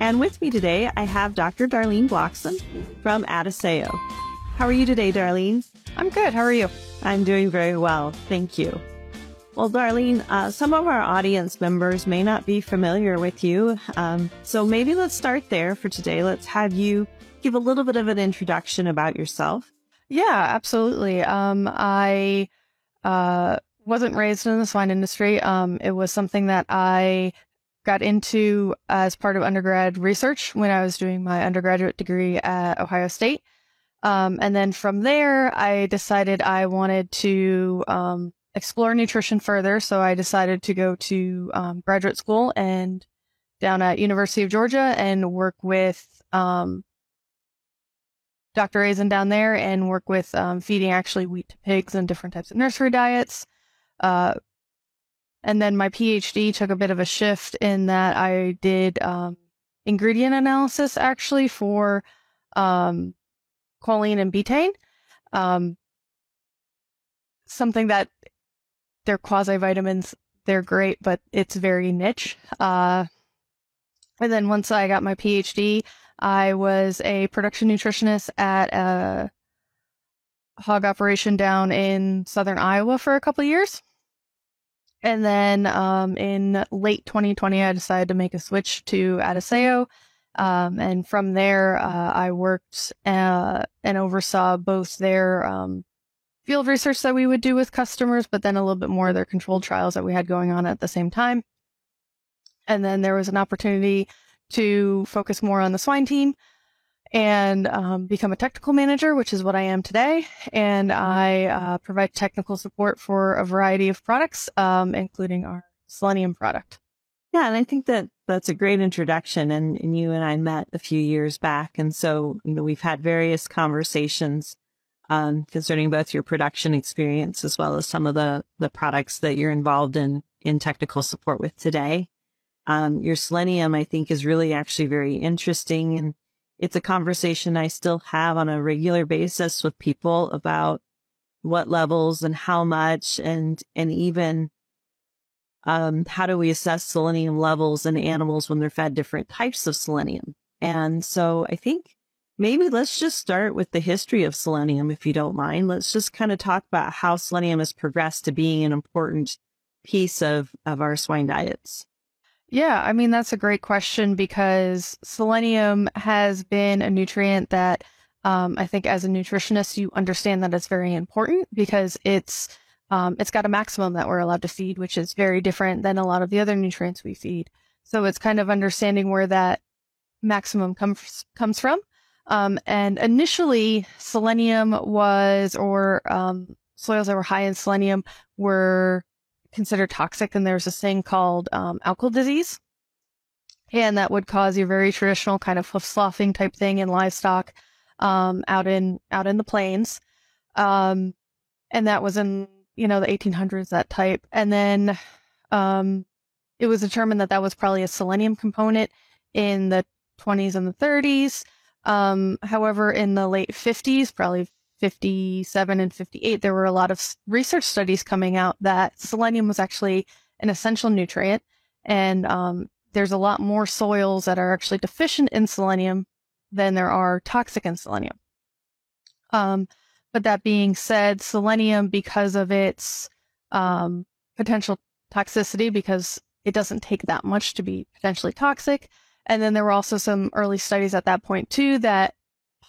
And with me today, I have Dr. Darlene Bloxham from Adisseo. How are you today, Darlene? I'm good. How are you? I'm doing very well. Thank you. Well, Darlene, uh, some of our audience members may not be familiar with you. Um, so maybe let's start there for today. Let's have you give a little bit of an introduction about yourself. Yeah, absolutely. Um, I uh, wasn't raised in the swine industry. Um, it was something that I got into as part of undergrad research when I was doing my undergraduate degree at Ohio State. Um, and then from there, I decided I wanted to um, explore nutrition further. So I decided to go to um, graduate school and down at University of Georgia and work with um, Dr. Azain down there and work with um, feeding actually wheat to pigs and different types of nursery diets. Uh, and then my PhD took a bit of a shift in that I did um, ingredient analysis actually for um, choline and betaine. Um, something that they're quasi vitamins. They're great, but it's very niche. Uh, and then once I got my PhD, I was a production nutritionist at a hog operation down in southern Iowa for a couple years. And then um, in late 2020, I decided to make a switch to Adisseo. Um, and from there, uh, I worked uh, and oversaw both their um, field research that we would do with customers, but then a little bit more of their controlled trials that we had going on at the same time. And then there was an opportunity to focus more on the swine team and um, become a technical manager, which is what I am today. And I uh, provide technical support for a variety of products, um, including our Selenium product. Yeah, and I think that that's a great introduction. And, and you and I met a few years back, and so you know we've had various conversations um, concerning both your production experience as well as some of the, the products that you're involved in, in technical support with today. Um, your selenium, I think is really actually very interesting. And it's a conversation I still have on a regular basis with people about what levels and how much and, and even, um, how do we assess selenium levels in animals when they're fed different types of selenium? And so I think maybe let's just start with the history of selenium, if you don't mind. Let's just kind of talk about how selenium has progressed to being an important piece of, of our swine diets. Yeah, I mean, that's a great question because selenium has been a nutrient that um, I think as a nutritionist, you understand that it's very important because it's um, it's got a maximum that we're allowed to feed, which is very different than a lot of the other nutrients we feed. So it's kind of understanding where that maximum comes comes from um, and initially, selenium was, or um, soils that were high in selenium were considered toxic. And there's this thing called um, alkali disease. and that would cause your very traditional kind of hoof sloughing type thing in livestock um, out in out in the plains. Um, and that was in you know the 1800s that type and then um, it was determined that that was probably a selenium component in the 20s and the 30s um, however in the late 50s probably 57 and 58 there were a lot of research studies coming out that selenium was actually an essential nutrient and um, there's a lot more soils that are actually deficient in selenium than there are toxic in selenium um, but that being said, selenium, because of its um, potential toxicity, because it doesn't take that much to be potentially toxic. And then there were also some early studies at that point too that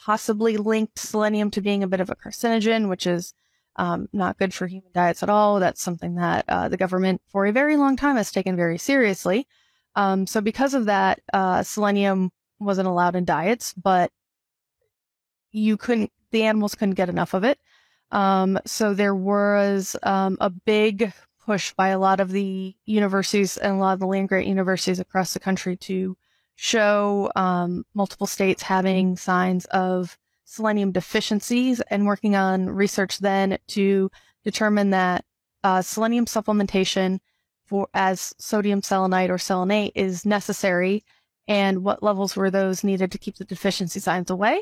possibly linked selenium to being a bit of a carcinogen, which is um, not good for human diets at all. That's something that uh, the government for a very long time has taken very seriously. Um, so because of that, uh, selenium wasn't allowed in diets, but you couldn't the animals couldn't get enough of it. Um, so there was um, a big push by a lot of the universities and a lot of the land grant universities across the country to show um, multiple states having signs of selenium deficiencies and working on research then to determine that uh, selenium supplementation for as sodium selenite or selenate is necessary and what levels were those needed to keep the deficiency signs away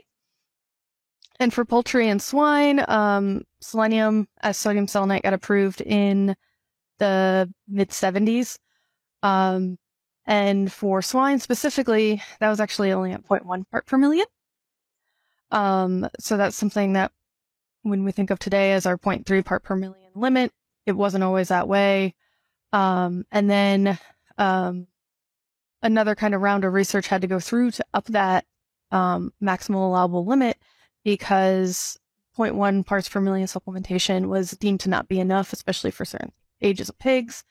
and for poultry and swine, um, selenium as sodium selenite got approved in the mid 70s. Um, and for swine specifically, that was actually only at 0.1 part per million. Um, so that's something that when we think of today as our 0.3 part per million limit, it wasn't always that way. Um, and then um, another kind of round of research had to go through to up that um, maximal allowable limit because 0.1 parts per million supplementation was deemed to not be enough, especially for certain ages of pigs.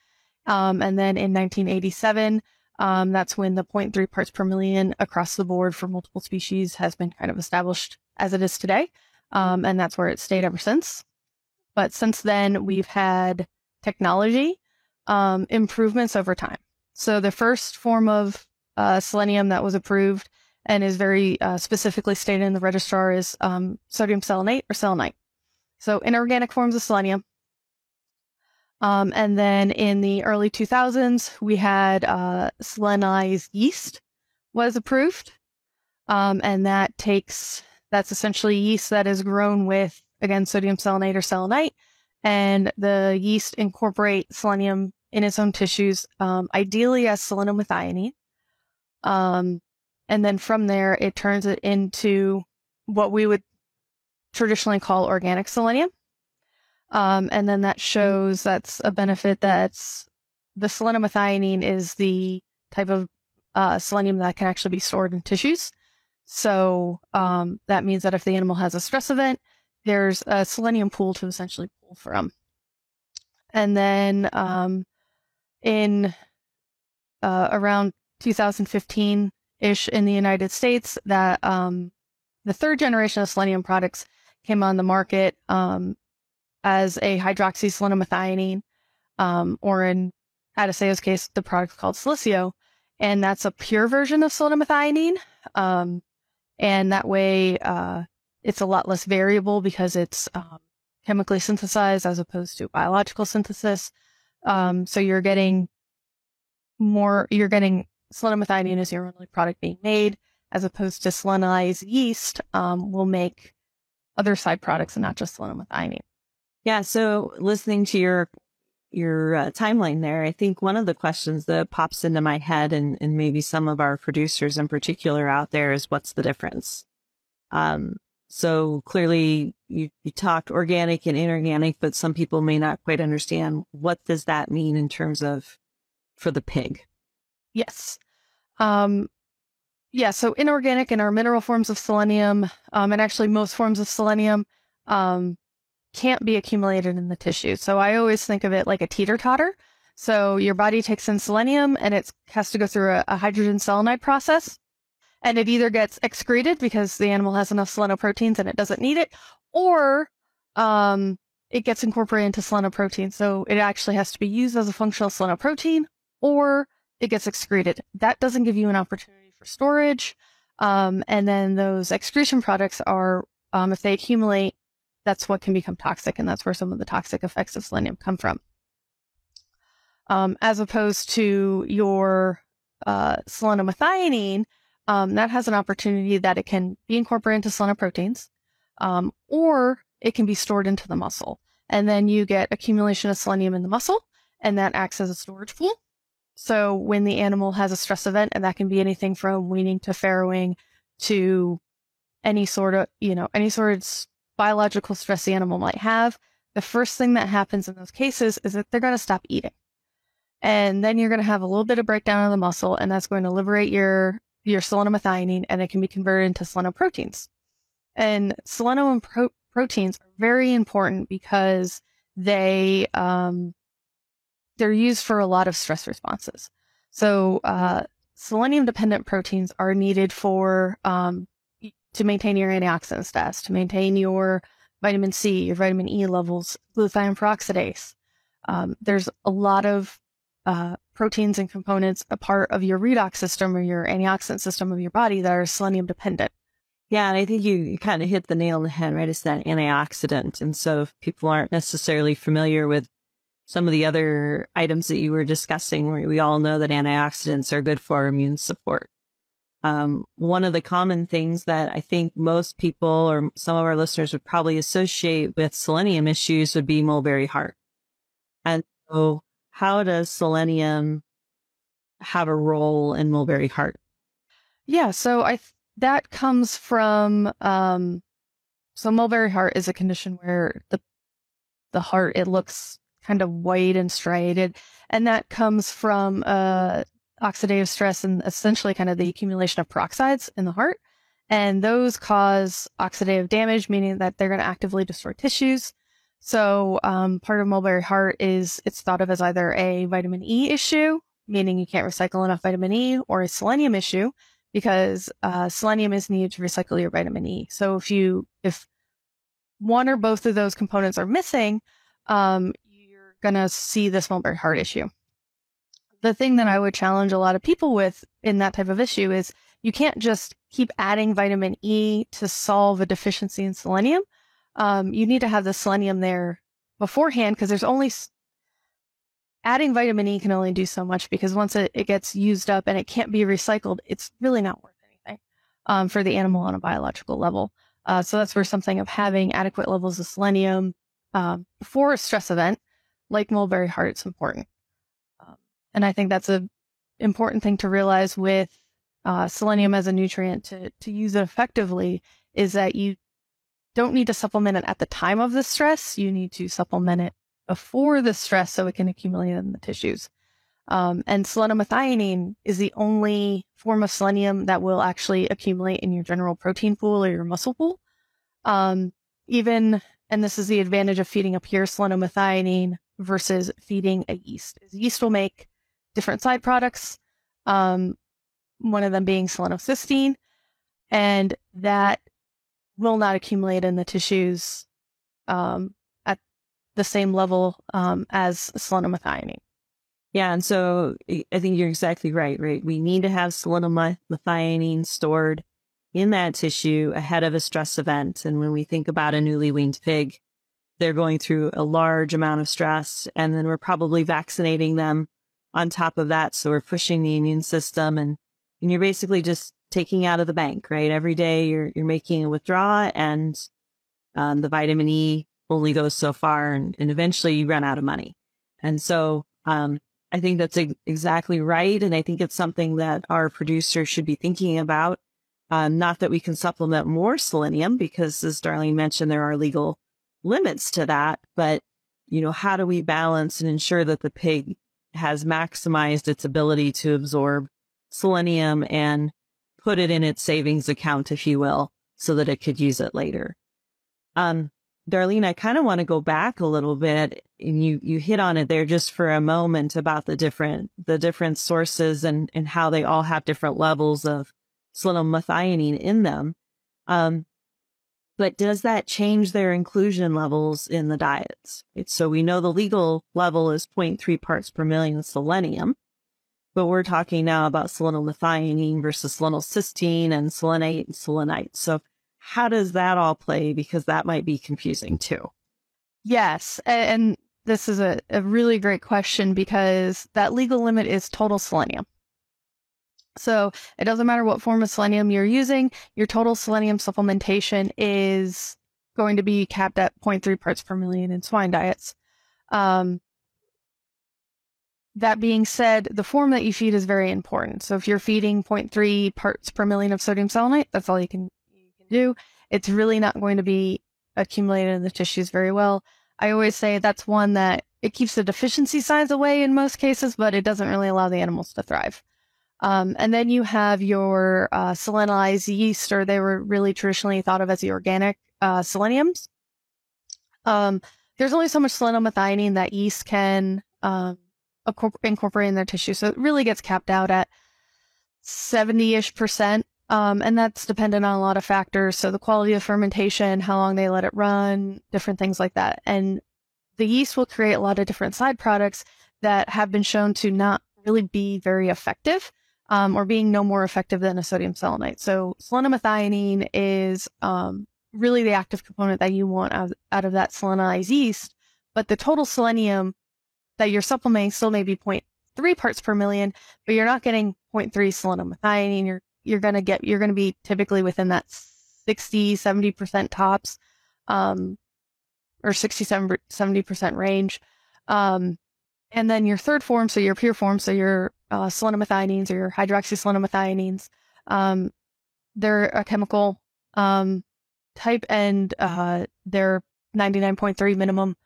Um, and then in 1987, um, that's when the 0.3 parts per million across the board for multiple species has been kind of established as it is today. Um, and that's where it stayed ever since. But since then, we've had technology um, improvements over time. So the first form of uh, selenium that was approved and is very uh, specifically stated in the registrar is um, sodium selenate or selenite. So inorganic forms of selenium. Um, and then in the early 2000s, we had uh, selenized yeast was approved. Um, and that takes, that's essentially yeast that is grown with, again, sodium selenate or selenite. And the yeast incorporate selenium in its own tissues, um, ideally as selenium selenomethionine. Um, and then from there, it turns it into what we would traditionally call organic selenium. Um, and then that shows that's a benefit that's the selenomethionine is the type of uh, selenium that can actually be stored in tissues. So um, that means that if the animal has a stress event, there's a selenium pool to essentially pull from. And then um, in uh, around 2015, ish in the United States that um, the third generation of selenium products came on the market um, as a hydroxyselenomethionine, um, or in Adisseo's case, the product called Selisseo. And that's a pure version of selenomethionine. Um, and that way, uh, it's a lot less variable because it's um, chemically synthesized as opposed to biological synthesis. Um, so you're getting more, you're getting selenomethionine is your only product being made, as opposed to selenized yeast um, will make other side products and not just selenomethionine. Yeah. So listening to your your uh, timeline there, I think one of the questions that pops into my head, and, and maybe some of our producers in particular out there, is what's the difference? Um, so clearly you, you talked organic and inorganic, but some people may not quite understand what does that mean in terms of for the pig. Yes. Um, yeah, so inorganic and our mineral forms of selenium, um, and actually most forms of selenium, um, can't be accumulated in the tissue. So I always think of it like a teeter totter. So your body takes in selenium and it has to go through a, a hydrogen selenide process. And it either gets excreted because the animal has enough selenoproteins and it doesn't need it, or um, it gets incorporated into selenoprotein. So it actually has to be used as a functional selenoprotein, or it gets excreted. That doesn't give you an opportunity for storage. Um, and then those excretion products are, um, if they accumulate, that's what can become toxic. And that's where some of the toxic effects of selenium come from. Um, as opposed to your uh, selenomethionine, um, that has an opportunity that it can be incorporated into selenoproteins, um, or it can be stored into the muscle. And then you get accumulation of selenium in the muscle, and that acts as a storage pool. So when the animal has a stress event, and that can be anything from weaning to farrowing to any sort of, you know, any sort of biological stress the animal might have, the first thing that happens in those cases is that they're going to stop eating. And then you're going to have a little bit of breakdown of the muscle, and that's going to liberate your, your selenomethionine, and it can be converted into selenoproteins. And selenium pro- proteins are very important because they, um, they're used for a lot of stress responses. So, uh, selenium dependent proteins are needed for, um, to maintain your antioxidant status, to maintain your vitamin C, your vitamin E levels, glutathione peroxidase. Um, there's a lot of uh, proteins and components a part of your redox system or your antioxidant system of your body that are selenium dependent. Yeah, and I think you, you kind of hit the nail on the head, right? It's that antioxidant. And so if people aren't necessarily familiar with some of the other items that you were discussing, we all know that antioxidants are good for immune support. Um, one of the common things that I think most people or some of our listeners would probably associate with selenium issues would be mulberry heart. And so how does selenium have a role in mulberry heart? Yeah, so I th- that comes from um, so mulberry heart is a condition where the the heart it looks kind of white and striated. And that comes from uh, oxidative stress and essentially kind of the accumulation of peroxides in the heart. And those cause oxidative damage, meaning that they're going to actively destroy tissues. So um, part of mulberry heart is it's thought of as either a vitamin E issue, meaning you can't recycle enough vitamin E, or a selenium issue because uh, selenium is needed to recycle your vitamin E. So if you if one or both of those components are missing, um, you're going to see this mulberry heart issue. The thing that I would challenge a lot of people with in that type of issue is you can't just keep adding vitamin E to solve a deficiency in selenium. Um, you need to have the selenium there beforehand because there's only adding vitamin E can only do so much because once it, it gets used up and it can't be recycled, it's really not worth anything um, for the animal on a biological level. Uh, so that's where something of having adequate levels of selenium um, before a stress event like mulberry heart, it's important. And I think that's a important thing to realize with uh, selenium as a nutrient to, to use it effectively is that you don't need to supplement it at the time of the stress. You need to supplement it before the stress so it can accumulate in the tissues. Um, and selenomethionine is the only form of selenium that will actually accumulate in your general protein pool or your muscle pool. Um, even, and this is the advantage of feeding a pure selenomethionine versus feeding a yeast. Yeast will make different side products, um, one of them being selenocysteine, and that will not accumulate in the tissues um, at the same level um, as selenomethionine. Yeah, and so I think you're exactly right, right? We need to have selenomethionine stored in that tissue ahead of a stress event. And when we think about a newly weaned pig, they're going through a large amount of stress and then we're probably vaccinating them on top of that. So we're pushing the immune system and, and you're basically just taking out of the bank, right? Every day you're, you're making a withdrawal and, um, the vitamin E only goes so far and, and eventually you run out of money. And so, um, I think that's exactly right. And I think it's something that our producers should be thinking about. Um, not that we can supplement more selenium because as Darlene mentioned, there are legal limits to that, but you know, how do we balance and ensure that the pig has maximized its ability to absorb selenium and put it in its savings account, if you will, so that it could use it later. Um, Darlene, I kind of want to go back a little bit and you, you hit on it there just for a moment about the different, the different sources and, and how they all have different levels of selenomethionine in them. Um, but does that change their inclusion levels in the diets? So we know the legal level is 0.3 parts per million selenium, but we're talking now about selenomethionine versus selenocysteine and selenate and selenite. So how does that all play? Because that might be confusing too. Yes. And this is a, a really great question because that legal limit is total selenium. So it doesn't matter what form of selenium you're using, your total selenium supplementation is going to be capped at 0.3 parts per million in swine diets. Um, that being said, the form that you feed is very important. So if you're feeding 0.3 parts per million of sodium selenite, that's all you can, you can do. It's really not going to be accumulated in the tissues very well. I always say that's one that it keeps the deficiency signs away in most cases, but it doesn't really allow the animals to thrive. Um, and then you have your uh, selenized yeast, or they were really traditionally thought of as the organic uh, seleniums. Um, there's only so much selenomethionine that yeast can um, incorporate in their tissue, so it really gets capped out at 70-ish percent. Um, and that's dependent on a lot of factors. So the quality of fermentation, how long they let it run, different things like that. And the yeast will create a lot of different side products that have been shown to not really be very effective um, or being no more effective than a sodium selenite. So selenomethionine is um, really the active component that you want out, out of that selenized yeast, but the total selenium that you're supplementing still may be 0.3 parts per million, but you're not getting 0.3 selenomethionine. You're you're gonna get you're gonna be typically within that 60 70 percent tops, um, or 60 70 percent range. Um, and then your third form, so your pure form, so your uh, selenomethionines or your hydroxyselenomethionine's, um, they're a chemical um, type and uh, they're 99.3 minimum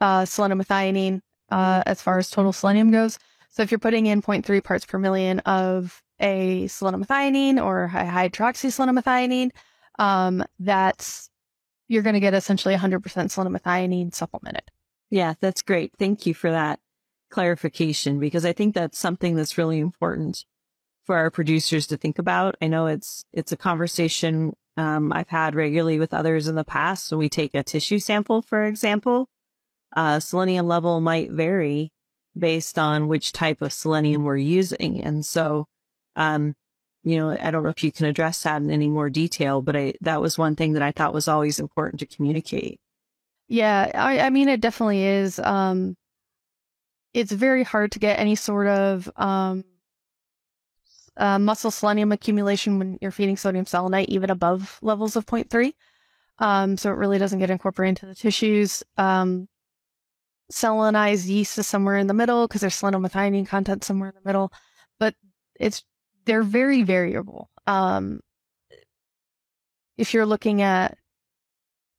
uh, selenomethionine uh, as far as total selenium goes. So if you're putting in 0.3 parts per million of a selenomethionine or a hydroxyselenomethionine, um, that's you're going to get essentially 100% selenomethionine supplemented. Yeah, that's great. Thank you for that clarification because I think that's something that's really important for our producers to think about. I know it's it's a conversation um, I've had regularly with others in the past. So we take a tissue sample, for example. Uh, selenium level might vary based on which type of selenium we're using, and so um, you know, I don't know if you can address that in any more detail, but I, that was one thing that I thought was always important to communicate. Yeah, I, I mean, it definitely is. Um, it's very hard to get any sort of um, uh, muscle selenium accumulation when you're feeding sodium selenite, even above levels of 0.3. Um, so it really doesn't get incorporated into the tissues. Um, selenized yeast is somewhere in the middle because there's selenomethionine content somewhere in the middle, but it's they're very variable. Um, if you're looking at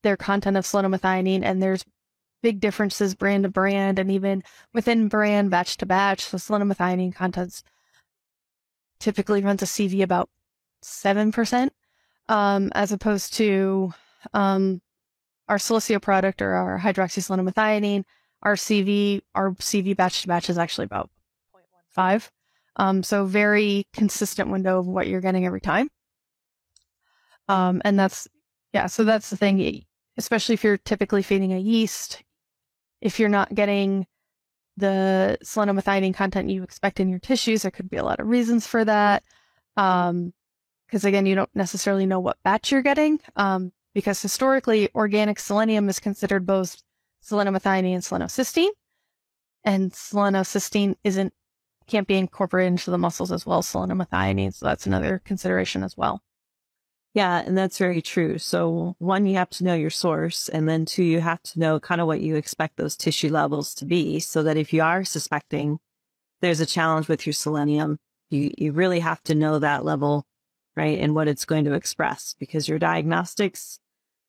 their content of selenomethionine, and there's big differences brand to brand and even within brand batch to batch. So selenomethionine contents typically runs a CV about 7%, um, as opposed to, um, our Selisseo product or our hydroxyselenomethionine, our CV, our CV batch to batch is actually about 0.15. Um, so very consistent window of what you're getting every time. Um, and that's, yeah, so that's the thing, especially if you're typically feeding a yeast, if you're not getting the selenomethionine content you expect in your tissues, there could be a lot of reasons for that. Um, because again, you don't necessarily know what batch you're getting. Um, because historically, organic selenium is considered both selenomethionine and selenocysteine, and selenocysteine isn't can't be incorporated into the muscles as well as selenomethionine. So that's another consideration as well. Yeah, and that's very true. So one, you have to know your source. And then two, you have to know kind of what you expect those tissue levels to be so that if you are suspecting there's a challenge with your selenium, you, you really have to know that level, right? And what it's going to express because your diagnostics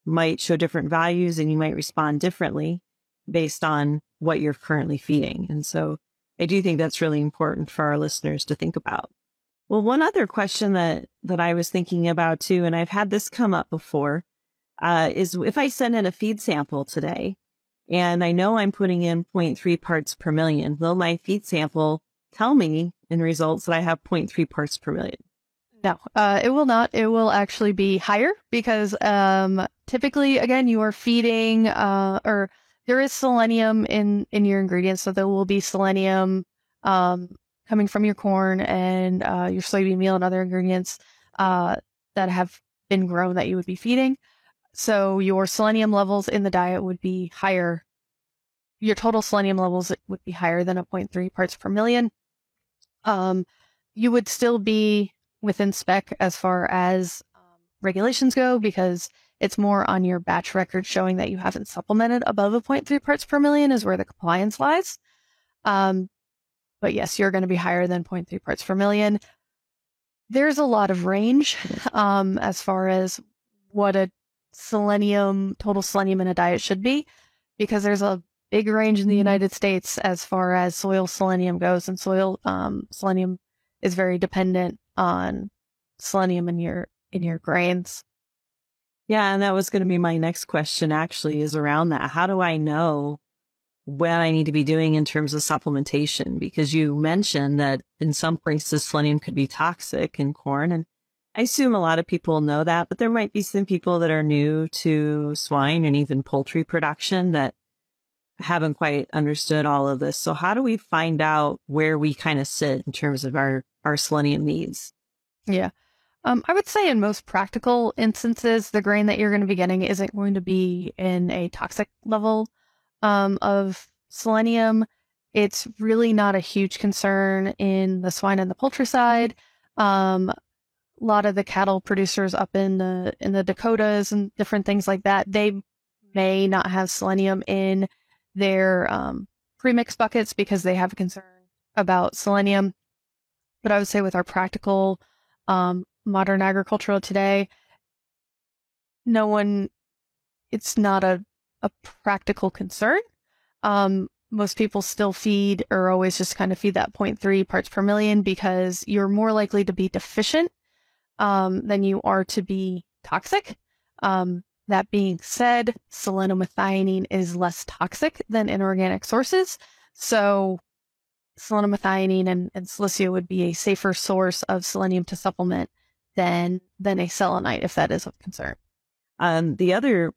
might show different values and you might respond differently based on what you're currently feeding. And so I do think that's really important for our listeners to think about. Well, one other question that, that I was thinking about too, and I've had this come up before, uh, is if I send in a feed sample today and I know I'm putting in 0.3 parts per million, will my feed sample tell me in results that I have 0.3 parts per million? No, uh, it will not. It will actually be higher because um, typically, again, you are feeding uh, or there is selenium in in your ingredients, so there will be selenium um, coming from your corn and uh, your soybean meal and other ingredients uh, that have been grown that you would be feeding. So your selenium levels in the diet would be higher. Your total selenium levels would be higher than a 0.3 parts per million. Um, you would still be within spec as far as um, regulations go because it's more on your batch record showing that you haven't supplemented above a 0.3 parts per million is where the compliance lies. Um, but yes, you're going to be higher than 0.3 parts per million. There's a lot of range um, as far as what a selenium, total selenium in a diet should be, because there's a big range in the mm-hmm. United States as far as soil selenium goes, and soil um, selenium is very dependent on selenium in your in your grains. Yeah, and that was going to be my next question. Actually, is around that. How do I know what I need to be doing in terms of supplementation? Because you mentioned that in some places selenium could be toxic in corn, and I assume a lot of people know that, but there might be some people that are new to swine and even poultry production that haven't quite understood all of this. So how do we find out where we kind of sit in terms of our, our selenium needs? Yeah. Um, I would say in most practical instances, the grain that you're going to be getting isn't going to be in a toxic level um, of selenium. It's really not a huge concern in the swine and the poultry side. Um, a lot of the cattle producers up in the in the Dakotas and different things like that, they may not have selenium in their um, premix buckets because they have a concern about selenium. But I would say with our practical um, modern agricultural today, no one, it's not a, a practical concern. Um, most people still feed or always just kind of feed that 0.3 parts per million because you're more likely to be deficient um, than you are to be toxic. Um, that being said, selenomethionine is less toxic than inorganic sources. So selenomethionine and, and Selisseo would be a safer source of selenium to supplement than than a selenite if that is of concern. Um, the other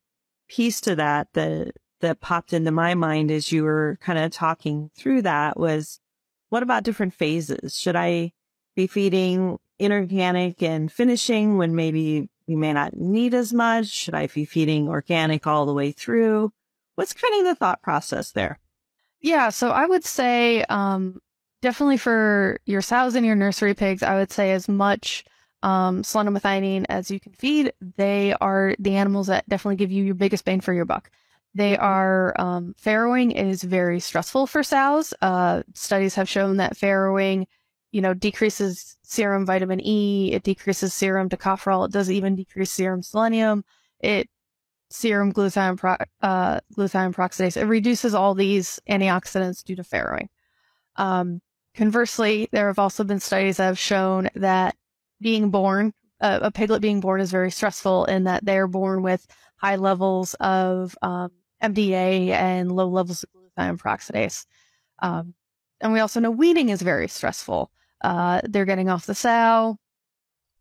piece to that that that popped into my mind as you were kind of talking through that was what about different phases? Should I be feeding inorganic and finishing when maybe we may not need as much? Should I be feeding organic all the way through? What's kind of the thought process there? Yeah, so I would say um, definitely for your sows and your nursery pigs, I would say as much um, selenomethionine as you can feed. They are the animals that definitely give you your biggest bang for your buck. They are um, farrowing is very stressful for sows. Uh, studies have shown that farrowing you know, decreases serum vitamin E. It decreases serum tocopherol. It does even decrease serum selenium. It serum glutathione, pro, uh, glutathione peroxidase. It reduces all these antioxidants due to farrowing. Um, conversely, there have also been studies that have shown that being born, uh, a piglet being born is very stressful in that they're born with high levels of um, MDA and low levels of glutathione peroxidase. Um, and we also know weaning is very stressful. Uh, they're getting off the sow.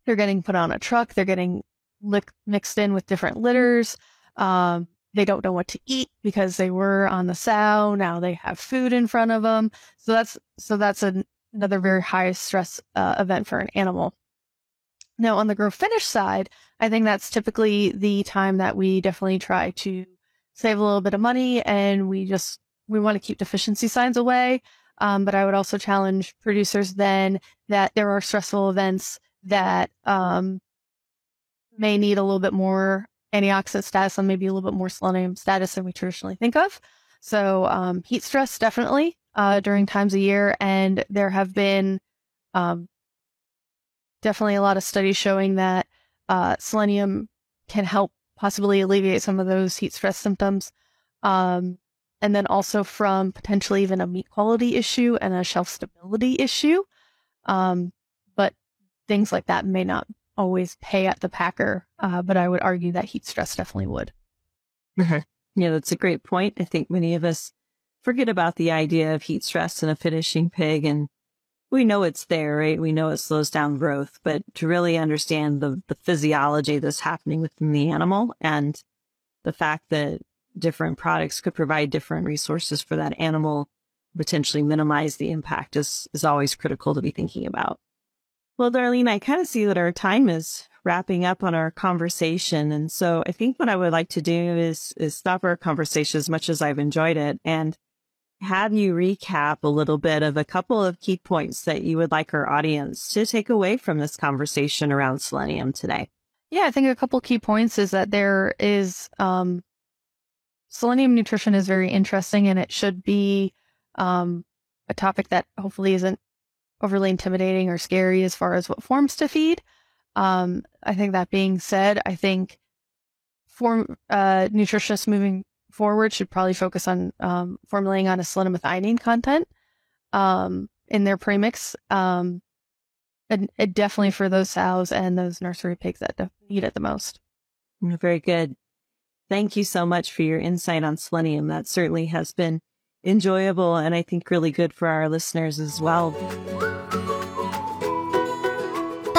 They're getting put on a truck. They're getting li- mixed in with different litters. Um, they don't know what to eat because they were on the sow. Now they have food in front of them. So that's, so that's an, another very high stress uh, event for an animal. Now on the grow finish side, I think that's typically the time that we definitely try to save a little bit of money and we just, we want to keep deficiency signs away. Um, but I would also challenge producers then that there are stressful events that um, may need a little bit more antioxidant status and maybe a little bit more selenium status than we traditionally think of. So um, heat stress definitely uh, during times of year, and there have been um, definitely a lot of studies showing that uh, selenium can help possibly alleviate some of those heat stress symptoms. Um, and then also from potentially even a meat quality issue and a shelf stability issue. Um, but things like that may not always pay at the packer, uh, but I would argue that heat stress definitely would. Okay. Yeah, that's a great point. I think many of us forget about the idea of heat stress in a finishing pig and we know it's there, right? We know it slows down growth, but to really understand the, the physiology that's happening within the animal and the fact that different products could provide different resources for that animal potentially minimize the impact is, is always critical to be thinking about. Well, Darlene, I kind of see that our time is wrapping up on our conversation. And so I think what I would like to do is, is stop our conversation as much as I've enjoyed it and have you recap a little bit of a couple of key points that you would like our audience to take away from this conversation around selenium today. Yeah, I think a couple key points is that there is um, selenium nutrition is very interesting and it should be um, a topic that hopefully isn't overly intimidating or scary as far as what forms to feed. Um, I think that being said, I think for uh, nutritionists moving forward should probably focus on um, formulating on a selenomethionine content um, in their premix. Um, and, and, definitely for those sows and those nursery pigs that need it the most. Very good. Thank you so much for your insight on selenium. That certainly has been enjoyable and I think really good for our listeners as well.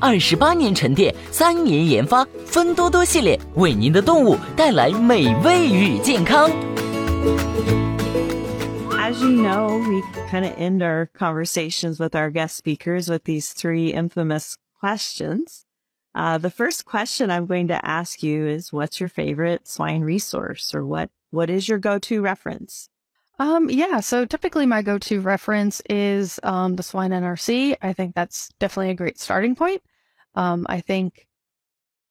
二十八年沉淀，三年研发，芬多多系列为您的动物带来美味与健康。As you know, we kind of end our conversations with our guest speakers with these three infamous questions. Uh, the first question I'm going to ask you is, what's your favorite swine resource, or what what is your go-to reference? Um, yeah, so typically my go-to reference is um, the Swine NRC. I think that's definitely a great starting point. Um, I think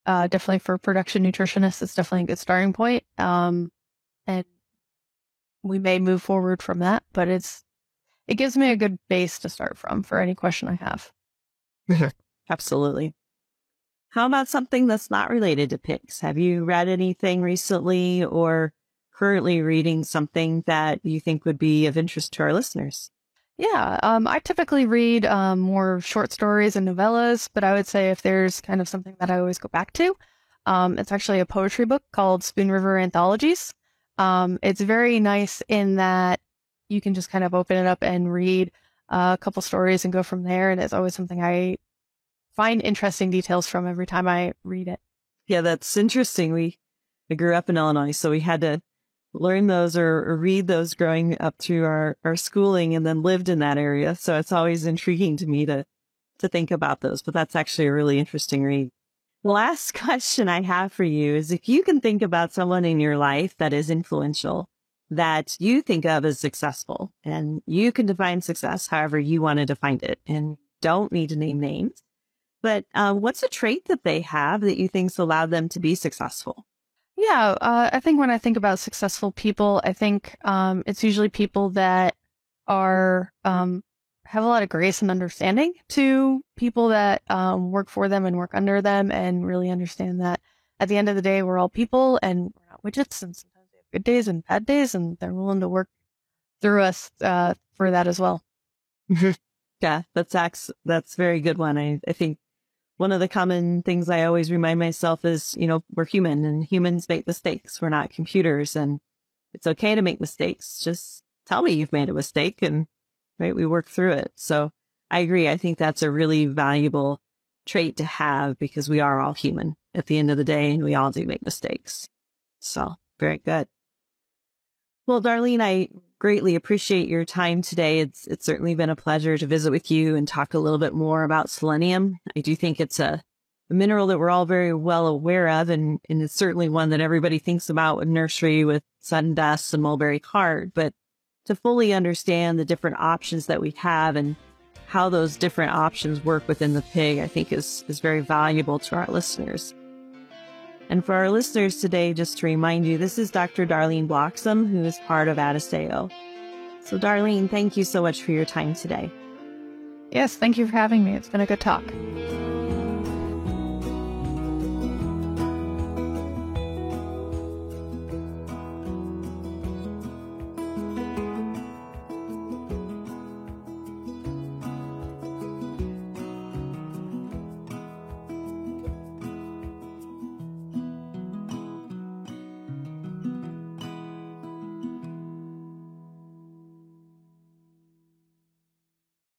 uh, definitely for production nutritionists, it's definitely a good starting point. Um, and we may move forward from that, but it's it gives me a good base to start from for any question I have. Absolutely. How about something that's not related to pigs? Have you read anything recently or currently reading something that you think would be of interest to our listeners? Yeah, um, I typically read um, more short stories and novellas, but I would say if there's kind of something that I always go back to, um, it's actually a poetry book called Spoon River Anthologies. Um, it's very nice in that you can just kind of open it up and read a couple stories and go from there. And it's always something I find interesting details from every time I read it. Yeah, that's interesting. We, we grew up in Illinois, so we had to learn those or, or, read those growing up through our, our schooling and then lived in that area. So it's always intriguing to me to, to think about those, but that's actually a really interesting read. Last question I have for you is if you can think about someone in your life that is influential that you think of as successful and you can define success however you want to define it and don't need to name names. But uh, what's a trait that they have that you think's allowed them to be successful? Yeah, uh, I think when I think about successful people, I think um, it's usually people that are um, have a lot of grace and understanding to people that um, work for them and work under them, and really understand that at the end of the day, we're all people and we're not widgets, and sometimes we have good days and bad days, and they're willing to work through us uh, for that as well. yeah, that's that's very good one. I, I think one of the common things I always remind myself is, you know, we're human and humans make mistakes. We're not computers and it's okay to make mistakes. Just tell me you've made a mistake and right, we work through it. So I agree. I think that's a really valuable trait to have because we are all human at the end of the day and we all do make mistakes. So very good. Well, Darlene, I greatly appreciate your time today. It's it's certainly been a pleasure to visit with you and talk a little bit more about selenium. I do think it's a, a mineral that we're all very well aware of, and, and it's certainly one that everybody thinks about in nursery with sudden deaths and mulberry heart. But to fully understand the different options that we have and how those different options work within the pig, I think is is very valuable to our listeners. And for our listeners today, just to remind you, this is Dr. Darlene Bloxham, who is part of Adisseo. So, Darlene, thank you so much for your time today. Yes, thank you for having me. It's been a good talk.